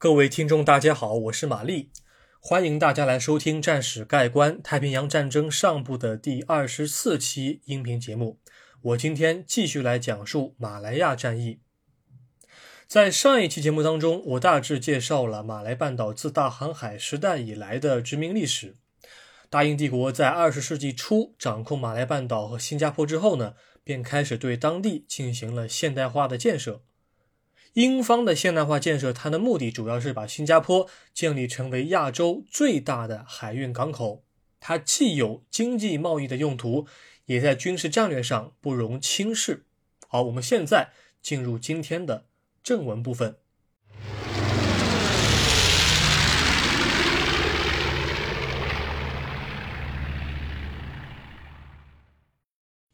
各位听众，大家好，我是玛丽，欢迎大家来收听《战史概观：太平洋战争上部》的第二十四期音频节目。我今天继续来讲述马来亚战役。在上一期节目当中，我大致介绍了马来半岛自大航海时代以来的殖民历史。大英帝国在二十世纪初掌控马来半岛和新加坡之后呢，便开始对当地进行了现代化的建设。英方的现代化建设，它的目的主要是把新加坡建立成为亚洲最大的海运港口。它既有经济贸易的用途，也在军事战略上不容轻视。好，我们现在进入今天的正文部分。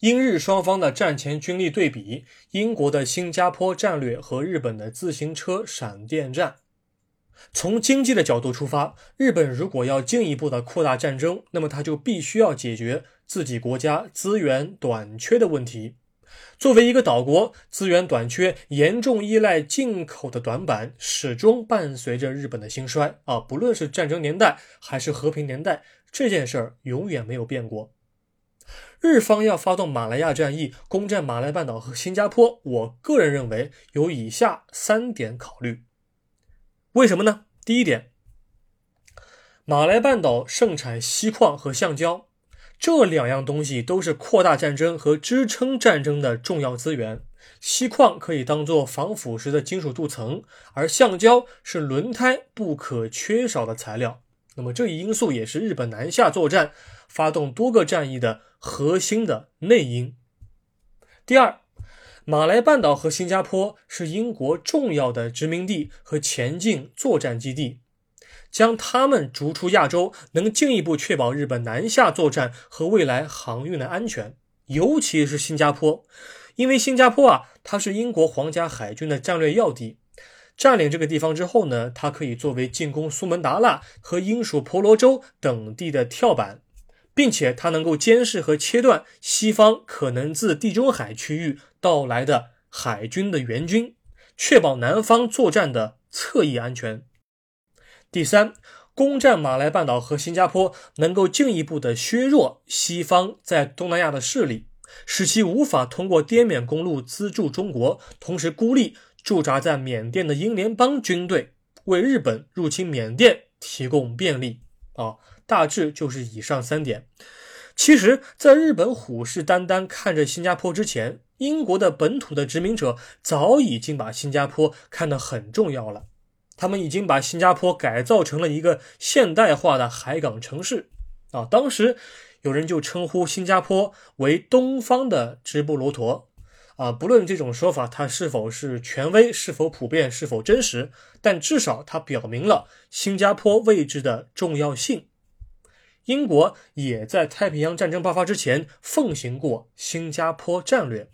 英日双方的战前军力对比，英国的新加坡战略和日本的自行车闪电战。从经济的角度出发，日本如果要进一步的扩大战争，那么他就必须要解决自己国家资源短缺的问题。作为一个岛国，资源短缺、严重依赖进口的短板，始终伴随着日本的兴衰啊！不论是战争年代还是和平年代，这件事儿永远没有变过。日方要发动马来亚战役，攻占马来半岛和新加坡。我个人认为有以下三点考虑。为什么呢？第一点，马来半岛盛产锡矿和橡胶，这两样东西都是扩大战争和支撑战争的重要资源。锡矿可以当做防腐蚀的金属镀层，而橡胶是轮胎不可缺少的材料。那么这一因素也是日本南下作战、发动多个战役的。核心的内因。第二，马来半岛和新加坡是英国重要的殖民地和前进作战基地，将他们逐出亚洲，能进一步确保日本南下作战和未来航运的安全。尤其是新加坡，因为新加坡啊，它是英国皇家海军的战略要地。占领这个地方之后呢，它可以作为进攻苏门答腊和英属婆罗洲等地的跳板。并且它能够监视和切断西方可能自地中海区域到来的海军的援军，确保南方作战的侧翼安全。第三，攻占马来半岛和新加坡，能够进一步的削弱西方在东南亚的势力，使其无法通过滇缅公路资助中国，同时孤立驻扎在缅甸的英联邦军队，为日本入侵缅甸提供便利。啊。大致就是以上三点。其实，在日本虎视眈眈看着新加坡之前，英国的本土的殖民者早已经把新加坡看得很重要了。他们已经把新加坡改造成了一个现代化的海港城市。啊，当时有人就称呼新加坡为“东方的直布罗陀”。啊，不论这种说法它是否是权威、是否普遍、是否真实，但至少它表明了新加坡位置的重要性。英国也在太平洋战争爆发之前奉行过新加坡战略。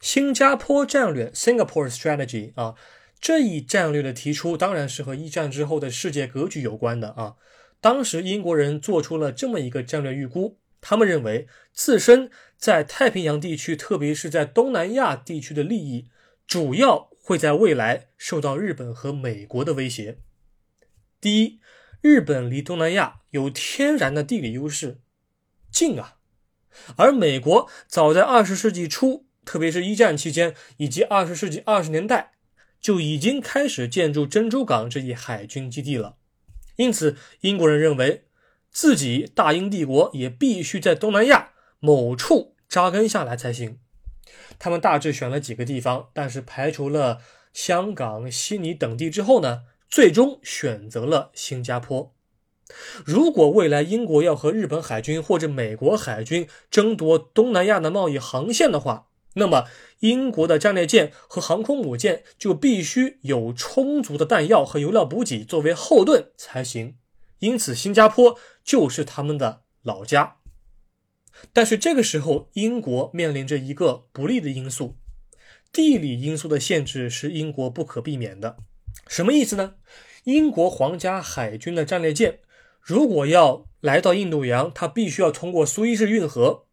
新加坡战略 （Singapore Strategy） 啊，这一战略的提出当然是和一战之后的世界格局有关的啊。当时英国人做出了这么一个战略预估，他们认为自身在太平洋地区，特别是在东南亚地区的利益，主要会在未来受到日本和美国的威胁。第一。日本离东南亚有天然的地理优势，近啊，而美国早在二十世纪初，特别是一战期间以及二十世纪二十年代，就已经开始建筑珍珠港这一海军基地了。因此，英国人认为自己大英帝国也必须在东南亚某处扎根下来才行。他们大致选了几个地方，但是排除了香港、悉尼等地之后呢？最终选择了新加坡。如果未来英国要和日本海军或者美国海军争夺东南亚的贸易航线的话，那么英国的战列舰和航空母舰就必须有充足的弹药和油料补给作为后盾才行。因此，新加坡就是他们的老家。但是这个时候，英国面临着一个不利的因素，地理因素的限制是英国不可避免的。什么意思呢？英国皇家海军的战列舰如果要来到印度洋，它必须要通过苏伊士运河。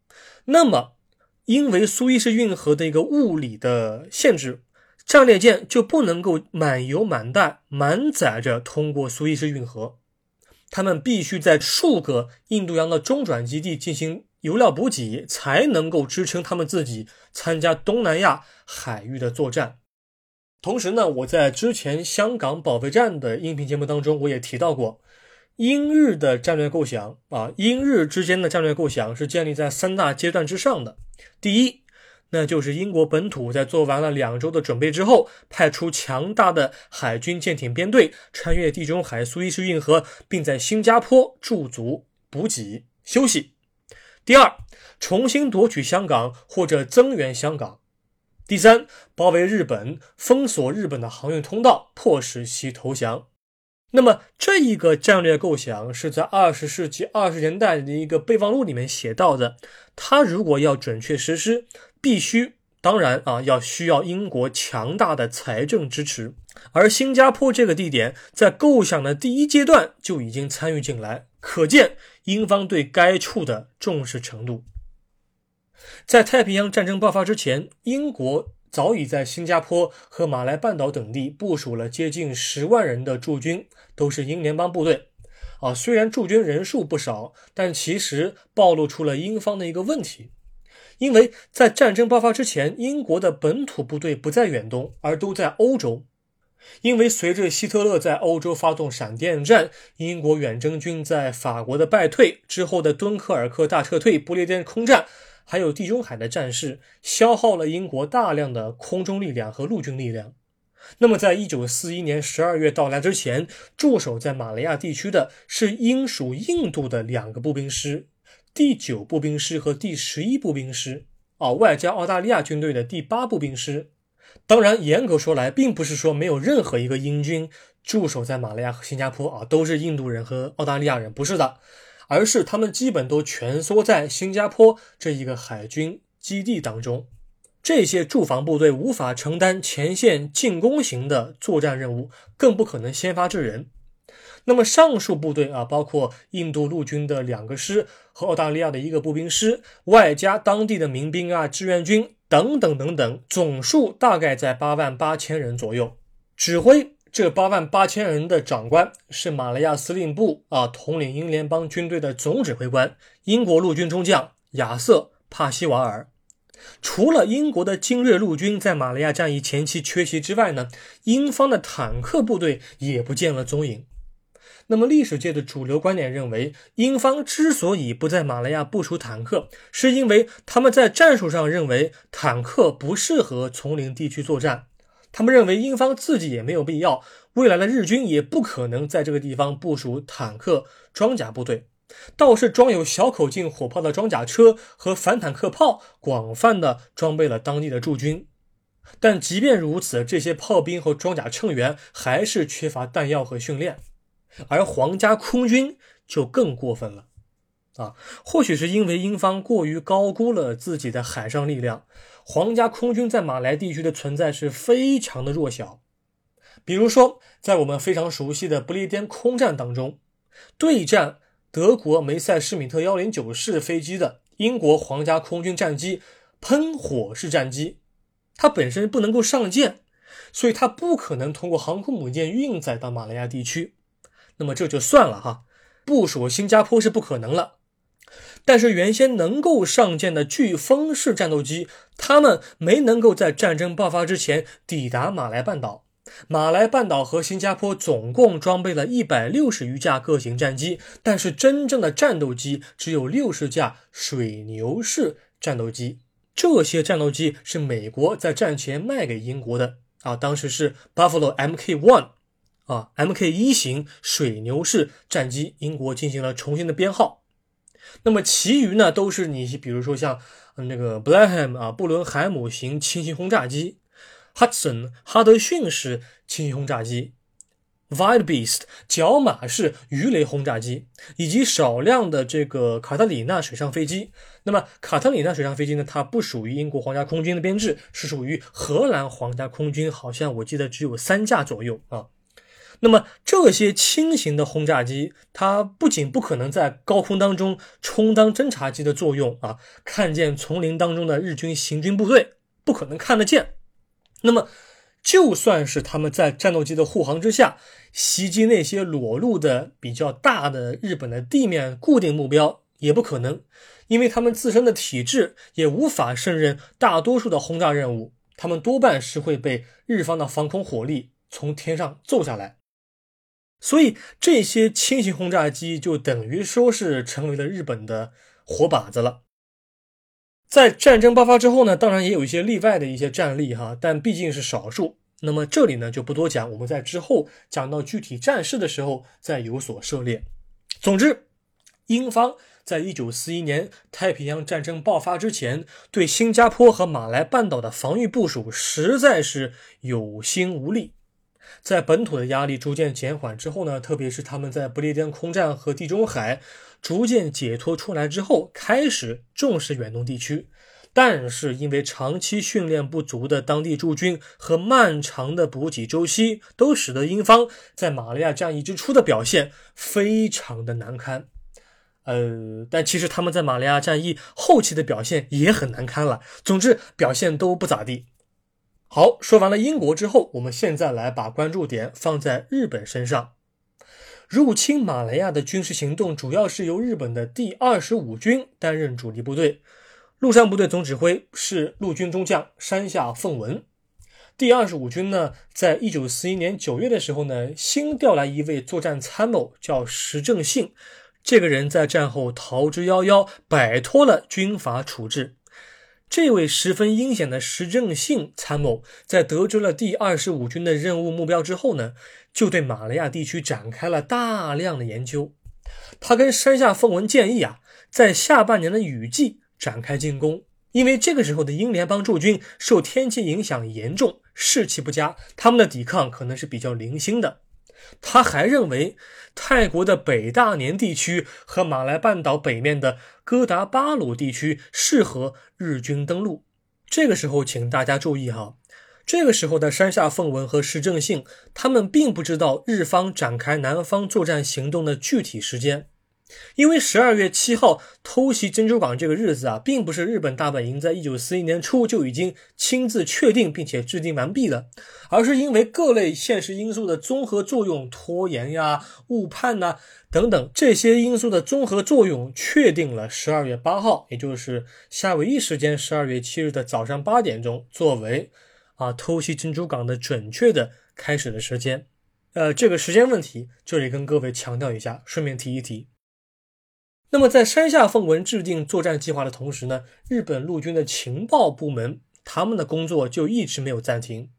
那么，因为苏伊士运河的一个物理的限制，战列舰就不能够满油满弹满载着通过苏伊士运河，他们必须在数个印度洋的中转基地进行油料补给，才能够支撑他们自己参加东南亚海域的作战。同时呢，我在之前香港保卫战的音频节目当中，我也提到过，英日的战略构想啊，英日之间的战略构想是建立在三大阶段之上的。第一，那就是英国本土在做完了两周的准备之后，派出强大的海军舰艇编队，穿越地中海苏伊士运河，并在新加坡驻足补给休息。第二，重新夺取香港或者增援香港。第三，包围日本，封锁日本的航运通道，迫使其投降。那么，这一个战略构想是在二十世纪二十年代的一个备忘录里面写到的。它如果要准确实施，必须当然啊，要需要英国强大的财政支持。而新加坡这个地点在构想的第一阶段就已经参与进来，可见英方对该处的重视程度。在太平洋战争爆发之前，英国早已在新加坡和马来半岛等地部署了接近十万人的驻军，都是英联邦部队。啊，虽然驻军人数不少，但其实暴露出了英方的一个问题，因为在战争爆发之前，英国的本土部队不在远东，而都在欧洲。因为随着希特勒在欧洲发动闪电战，英国远征军在法国的败退之后的敦刻尔克大撤退、不列颠空战。还有地中海的战事，消耗了英国大量的空中力量和陆军力量。那么，在一九四一年十二月到来之前，驻守在马来亚地区的是英属印度的两个步兵师，第九步兵师和第十一步兵师，啊，外加澳大利亚军队的第八步兵师。当然，严格说来，并不是说没有任何一个英军驻守在马来亚和新加坡啊，都是印度人和澳大利亚人，不是的。而是他们基本都蜷缩在新加坡这一个海军基地当中，这些驻防部队无法承担前线进攻型的作战任务，更不可能先发制人。那么上述部队啊，包括印度陆军的两个师和澳大利亚的一个步兵师，外加当地的民兵啊、志愿军等等等等，总数大概在八万八千人左右，指挥。这八万八千人的长官是马来亚司令部啊，统领英联邦军队的总指挥官，英国陆军中将亚瑟·帕西瓦尔。除了英国的精锐陆军在马来亚战役前期缺席之外呢，英方的坦克部队也不见了踪影。那么，历史界的主流观点认为，英方之所以不在马来亚部署坦克，是因为他们在战术上认为坦克不适合丛林地区作战。他们认为英方自己也没有必要，未来的日军也不可能在这个地方部署坦克装甲部队，倒是装有小口径火炮的装甲车和反坦克炮广泛的装备了当地的驻军。但即便如此，这些炮兵和装甲乘员还是缺乏弹药和训练，而皇家空军就更过分了。啊，或许是因为英方过于高估了自己的海上力量。皇家空军在马来地区的存在是非常的弱小，比如说，在我们非常熟悉的不列颠空战当中，对战德国梅塞施米特幺零九式飞机的英国皇家空军战机喷火式战机，它本身不能够上舰，所以它不可能通过航空母舰运载到马来亚地区。那么这就算了哈，部署新加坡是不可能了。但是原先能够上舰的飓风式战斗机，他们没能够在战争爆发之前抵达马来半岛。马来半岛和新加坡总共装备了一百六十余架各型战机，但是真正的战斗机只有六十架水牛式战斗机。这些战斗机是美国在战前卖给英国的啊，当时是 Buffalo Mk One 啊，Mk 一型水牛式战机，英国进行了重新的编号。那么其余呢，都是你比如说像那个 Blenheim 啊，布伦海姆型轻型轰炸机，Hudson 哈德逊式轻型轰炸机，Wild Beast 角马式鱼雷轰炸机，以及少量的这个卡特里娜水上飞机。那么卡特里娜水上飞机呢，它不属于英国皇家空军的编制，是属于荷兰皇家空军，好像我记得只有三架左右啊。那么这些轻型的轰炸机，它不仅不可能在高空当中充当侦察机的作用啊，看见丛林当中的日军行军部队不可能看得见。那么就算是他们在战斗机的护航之下袭击那些裸露的比较大的日本的地面固定目标，也不可能，因为他们自身的体质也无法胜任大多数的轰炸任务，他们多半是会被日方的防空火力从天上揍下来。所以这些轻型轰炸机就等于说是成为了日本的活靶子了。在战争爆发之后呢，当然也有一些例外的一些战例哈，但毕竟是少数。那么这里呢就不多讲，我们在之后讲到具体战事的时候再有所涉猎。总之，英方在一九四一年太平洋战争爆发之前，对新加坡和马来半岛的防御部署实在是有心无力。在本土的压力逐渐减缓之后呢，特别是他们在不列颠空战和地中海逐渐解脱出来之后，开始重视远东地区。但是因为长期训练不足的当地驻军和漫长的补给周期，都使得英方在马来亚战役之初的表现非常的难堪。呃，但其实他们在马来亚战役后期的表现也很难堪了。总之，表现都不咋地。好，说完了英国之后，我们现在来把关注点放在日本身上。入侵马来亚的军事行动主要是由日本的第二十五军担任主力部队，陆上部队总指挥是陆军中将山下奉文。第二十五军呢，在一九四一年九月的时候呢，新调来一位作战参谋，叫石正信。这个人在战后逃之夭夭，摆脱了军阀处置。这位十分阴险的石正信参谋，在得知了第二十五军的任务目标之后呢，就对马来亚地区展开了大量的研究。他跟山下奉文建议啊，在下半年的雨季展开进攻，因为这个时候的英联邦驻军受天气影响严重，士气不佳，他们的抵抗可能是比较零星的。他还认为，泰国的北大年地区和马来半岛北面的哥达巴鲁地区适合日军登陆。这个时候，请大家注意哈，这个时候的山下奉文和石正信，他们并不知道日方展开南方作战行动的具体时间。因为十二月七号偷袭珍珠港这个日子啊，并不是日本大本营在一九四一年初就已经亲自确定并且制定完毕的，而是因为各类现实因素的综合作用，拖延呀、误判呐等等这些因素的综合作用，确定了十二月八号，也就是夏威夷时间十二月七日的早上八点钟，作为啊偷袭珍珠港的准确的开始的时间。呃，这个时间问题，这里跟各位强调一下，顺便提一提。那么，在山下奉文制定作战计划的同时呢，日本陆军的情报部门他们的工作就一直没有暂停。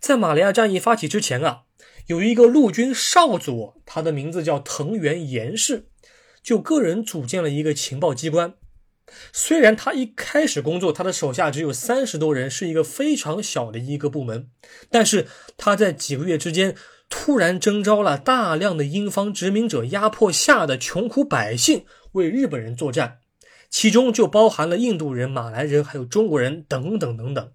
在马来亚战役发起之前啊，有一个陆军少佐，他的名字叫藤原严氏，就个人组建了一个情报机关。虽然他一开始工作，他的手下只有三十多人，是一个非常小的一个部门，但是他在几个月之间。突然征召了大量的英方殖民者压迫下的穷苦百姓为日本人作战，其中就包含了印度人、马来人，还有中国人等等等等。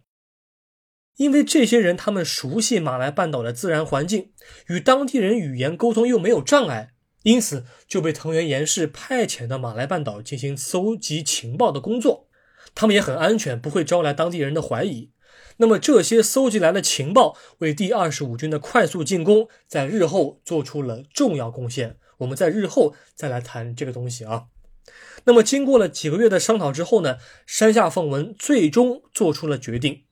因为这些人他们熟悉马来半岛的自然环境，与当地人语言沟通又没有障碍，因此就被藤原严氏派遣到马来半岛进行搜集情报的工作。他们也很安全，不会招来当地人的怀疑。那么这些搜集来的情报为第二十五军的快速进攻在日后做出了重要贡献。我们在日后再来谈这个东西啊。那么经过了几个月的商讨之后呢，山下奉文最终做出了决定，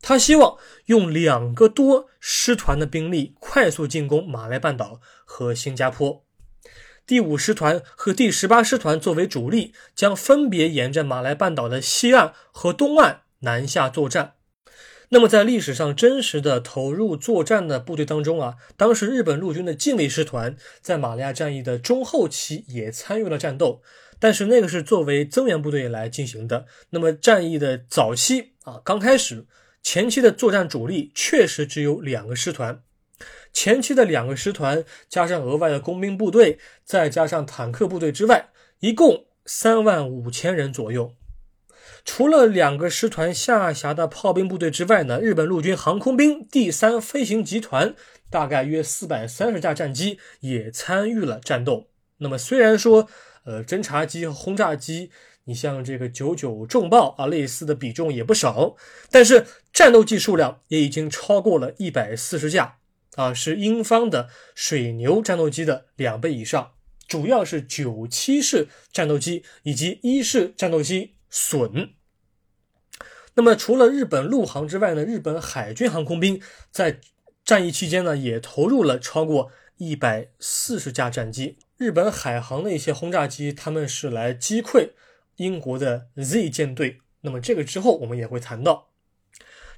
他希望用两个多师团的兵力快速进攻马来半岛和新加坡。第五师团和第十八师团作为主力，将分别沿着马来半岛的西岸和东岸南下作战。那么，在历史上真实的投入作战的部队当中啊，当时日本陆军的近卫师团在马来亚战役的中后期也参与了战斗，但是那个是作为增援部队来进行的。那么战役的早期啊，刚开始前期的作战主力确实只有两个师团，前期的两个师团加上额外的工兵部队，再加上坦克部队之外，一共三万五千人左右。除了两个师团下辖的炮兵部队之外呢，日本陆军航空兵第三飞行集团大概约四百三十架战机也参与了战斗。那么虽然说，呃，侦察机和轰炸机，你像这个九九重爆啊，类似的比重也不少，但是战斗机数量也已经超过了一百四十架啊，是英方的水牛战斗机的两倍以上。主要是九七式战斗机以及一式战斗机损。那么除了日本陆航之外呢，日本海军航空兵在战役期间呢，也投入了超过一百四十架战机。日本海航的一些轰炸机，他们是来击溃英国的 Z 舰队。那么这个之后我们也会谈到。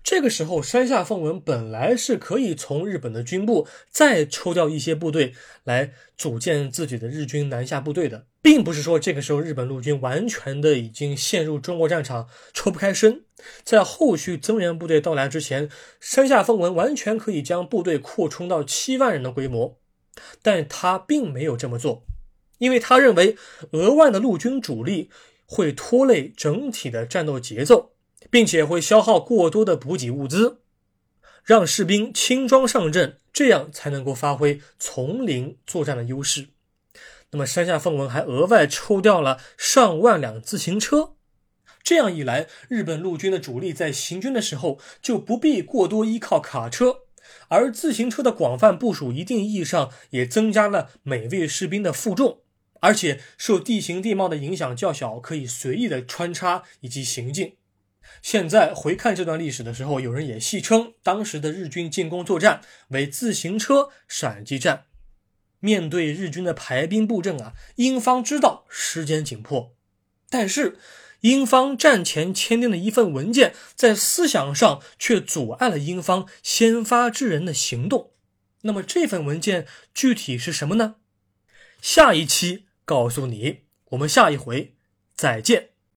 这个时候，山下奉文本来是可以从日本的军部再抽调一些部队来组建自己的日军南下部队的，并不是说这个时候日本陆军完全的已经陷入中国战场抽不开身。在后续增援部队到来之前，山下奉文完全可以将部队扩充到七万人的规模，但他并没有这么做，因为他认为额外的陆军主力会拖累整体的战斗节奏。并且会消耗过多的补给物资，让士兵轻装上阵，这样才能够发挥丛林作战的优势。那么山下奉文还额外抽调了上万辆自行车，这样一来，日本陆军的主力在行军的时候就不必过多依靠卡车，而自行车的广泛部署，一定意义上也增加了每位士兵的负重，而且受地形地貌的影响较小，可以随意的穿插以及行进。现在回看这段历史的时候，有人也戏称当时的日军进攻作战为自行车闪击战。面对日军的排兵布阵啊，英方知道时间紧迫，但是英方战前签订的一份文件，在思想上却阻碍了英方先发制人的行动。那么这份文件具体是什么呢？下一期告诉你。我们下一回再见。